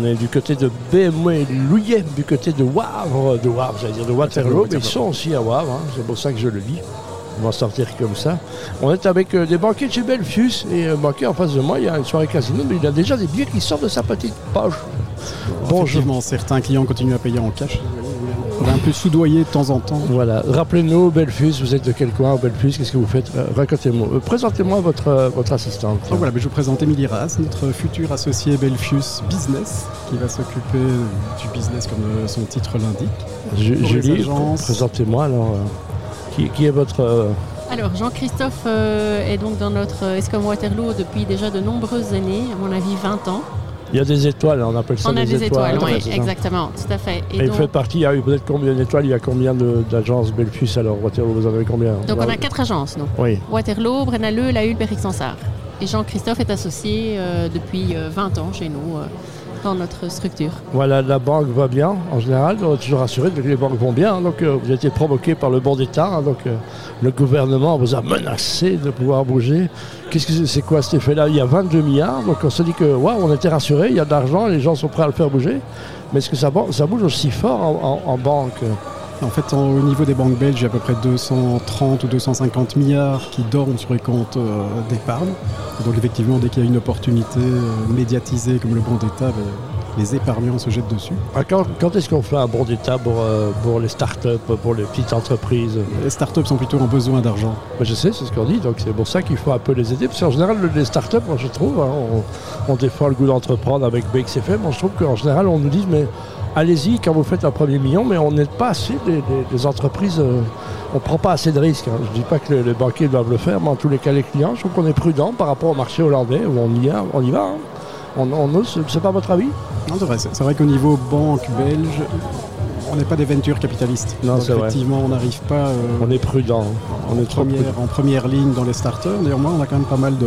On est du côté de BMW Louillet, du côté de Wavre, de Wavre, j'allais dire de Waterloo, mais ils sont aussi à Wavre, hein, c'est pour ça que je le dis. On va sortir comme ça. On est avec euh, des banquiers de chez Belfius et un banquier en face de moi, il y a une soirée casino, mais il a déjà des billets qui sortent de sa petite poche. Bonjour. Certains clients continuent à payer en cash. On est un peu soudoyé de temps en temps. Voilà. Rappelez-nous, Belfus, vous êtes de quel coin Belfus Qu'est-ce que vous faites? Euh, Racontez-moi. Euh, Présentez-moi votre, euh, votre assistante. Donc voilà, mais je vous présente Émilie Raz, notre futur associé Belfius Business, qui va s'occuper du business comme son titre l'indique. Julie, présentez-moi alors. euh, qui, qui est votre. euh, Alors, Jean-Christophe euh, est donc dans notre euh, Escom Waterloo depuis déjà de nombreuses années, à mon avis 20 ans. Il y a des étoiles, on appelle ça On a des étoiles, oui, exactement, tout à fait. Et, vous faites partie, il y a eu peut-être combien d'étoiles Il y a combien d'agences Belfus alors Waterloo, Vous en avez combien donc on a quatre agences, nous. Oui. Waterloo, Brennaleux, La Hulpe et Rixensart. Et Jean-Christophe est associé euh, depuis euh, 20 ans chez nous, euh, dans notre structure. Voilà, la banque va bien en général, on est toujours rassuré que les banques vont bien. hein, donc euh, vous été provoqué par le bon d'État, hein, donc euh, le gouvernement vous a menacé de pouvoir bouger. Qu'est-ce que c'est- quoi cet effet-là? Il y a 22 milliards, donc on se dit que waouh, on était rassuré, il y a de l'argent, les gens sont prêts à le faire bouger. Mais est-ce que ça, bouge aussi fort en banque? En fait, en- au niveau des banques belges, il y a à peu près 230 ou 250 milliards qui dorment sur les comptes euh, d'épargne. Donc effectivement, dès qu'il y a une opportunité euh, médiatisée comme le bon d'État, ben, les épargnants se jettent dessus. Ah, Quand, quand est-ce qu'on fait un bon d'État pour, euh, pour les start-up, pour les petites entreprises? Les startups sont plutôt en besoin d'argent. Je sais, c'est ce qu'on dit, donc c'est pour ça qu'il faut un peu les aider. Parce qu'en général, les startups, moi je trouve, hein, on, on défend le goût d'entreprendre avec BXFM, moi je trouve qu'en général, on nous dit, mais allez-y quand vous faites un premier million, mais on n'aide pas assez des, des- des entreprises, euh, on ne prend pas assez de risques. hein. Je ne dis pas que les, les banquiers doivent le faire, mais en tous les cas, les clients, je trouve qu'on est prudent par rapport au marché hollandais, où on y, a, on y va. hein. On, on ose, c'est pas votre avis? Non, c'est vrai, c'est vrai qu'au niveau banque belge, on n'est pas des ventures capitalistes. Non, Donc c'est vrai. effectivement, on n'arrive pas euh, On est prudent. On en, est prudent. en première ligne dans les starters. Néanmoins, on a quand même pas mal de,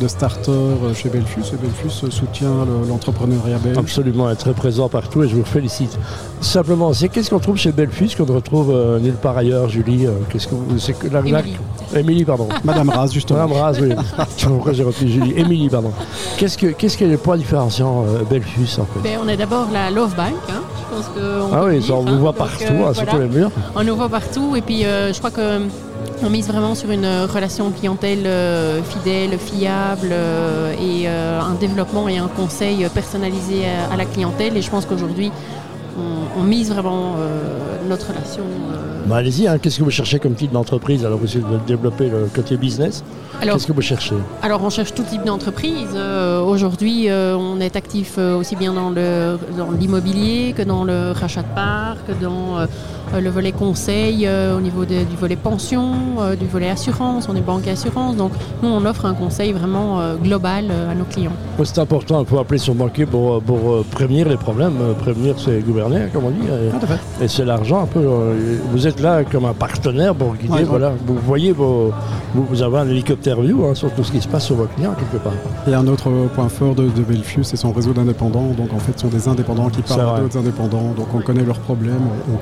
de starters euh, chez Belfus et Belfus soutient le- l'entrepreneuriat belge. Absolument, elle est très présent partout et je vous félicite. Simplement, c'est qu'est-ce qu'on trouve chez Belfus qu'on ne retrouve euh, nulle part ailleurs, Julie euh, Qu'est-ce que vous- c'est que la Émilie. Émilie, pardon. Madame Raz, justement. Madame Raz, oui. Pourquoi j'ai repris Julie? Émilie, pardon. Qu'est-ce que qu'est-ce qui est le point différenciant euh, Belfus en fait? Ben, on est d'abord la Love Bank, hein. je pense qu'on Ah oui, on hein. vous voit partout, euh, hein, sur tous les murs. On nous voit partout et puis euh, je crois que on mise vraiment sur une euh, relation clientèle euh, fidèle, fiable euh, et un développement et un conseil personnalisé à la clientèle. Et je pense qu'aujourd'hui, on, on mise vraiment euh, notre relation. euh. Bah, Allez-y, hein, qu'est-ce que vous cherchez comme type d'entreprise? Alors vous essayez de développer le côté business. Qu'est-ce que vous cherchez? alors, on cherche tout type d'entreprise. Euh, Aujourd'hui, euh, on est actif euh, aussi bien dans l'immobilier que dans le rachat de parts, que dans le volet conseil, au niveau de- du volet pension, du volet assurance. On est banque et assurance. Donc, nous, on offre un conseil vraiment global à nos clients. C'est important, il faut appeler son banquier pour, pour prévenir les problèmes. Prévenir, c'est gouverner, comme on dit. Et- fait. Et c'est l'argent un peu. euh, Vous êtes là comme un partenaire pour guider. Ouais, voilà. Vous voyez vos. Vous, vous avez un hélicoptère view hein, sur tout ce qui se passe sur vos clients quelque part. Et un autre euh, point fort de, de Belfius, c'est son réseau d'indépendants. Donc en fait, ce sont des indépendants qui parlent d'autres indépendants. Donc on connaît leurs problèmes, on, on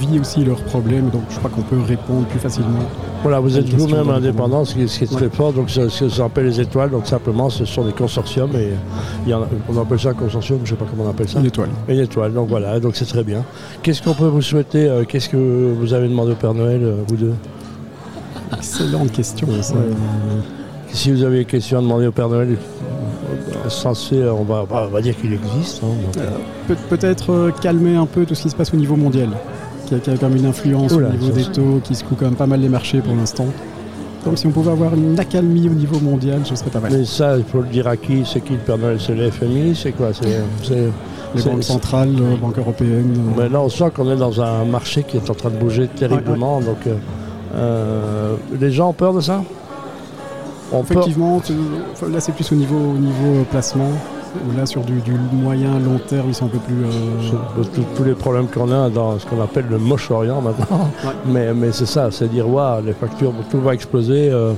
vit aussi leurs problèmes. Donc je crois qu'on peut répondre plus facilement. Voilà, vous êtes vous-même indépendant, ce qui, ce est très Ouais. fort. Donc ça, ça s'appelle les étoiles. Donc simplement, ce sont des consortiums. Et il y en a- on appelle ça un consortium, je ne sais pas comment on appelle ça. Une étoile. Une étoile. Donc voilà, donc c'est très bien. Qu'est-ce qu'on peut vous souhaiter euh, Qu'est-ce que vous avez demandé au Père Noël, euh, vous deux? Excellente question. ça. Si vous avez des questions à demander au Père Noël, euh, censé, on va, on va dire qu'il existe. hein, Peut-être calmer un peu tout ce qui se passe au niveau mondial, qui a, qui a quand même une influence Oula, au niveau des taux, qui secoue quand même pas mal les marchés pour l'instant. Donc si on pouvait avoir une accalmie au niveau mondial, ce serait pas mal. Mais ça, il faut le dire à qui? C'est qui le Père Noël? C'est le FMI C'est quoi? C'est Les banques centrales, euh, banques européennes. euh, Mais là, on sent qu'on est dans un marché qui est en train de bouger terriblement. Donc, euh, les gens ont peur de ça? On Effectivement, là c'est plus au niveau, au niveau placement. Où Là sur du, du moyen long terme, ils sont un peu plus. euh, tous- tous les problèmes qu'on a dans ce qu'on appelle le Moche-Orient maintenant. Ouais. Mais, mais c'est ça, c'est dire, waouh, les factures, tout va exploser. euh,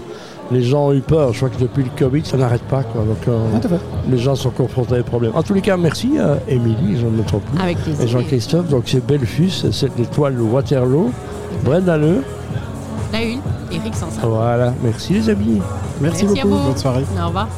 les gens ont eu peur. Je crois que depuis le Covid, ça n'arrête pas. Quoi. Donc, euh, les gens sont confrontés à des problèmes. En tous les cas, merci à Émilie, je ne me trompe plus. Avec Et plaisir. Jean-Christophe, donc c'est Belfus, c'est l'étoile Waterloo. Brennaleux. La une, Eric Sansa. Voilà, merci les amis. Merci, Merci à beaucoup. vous. Bonne soirée. Au revoir.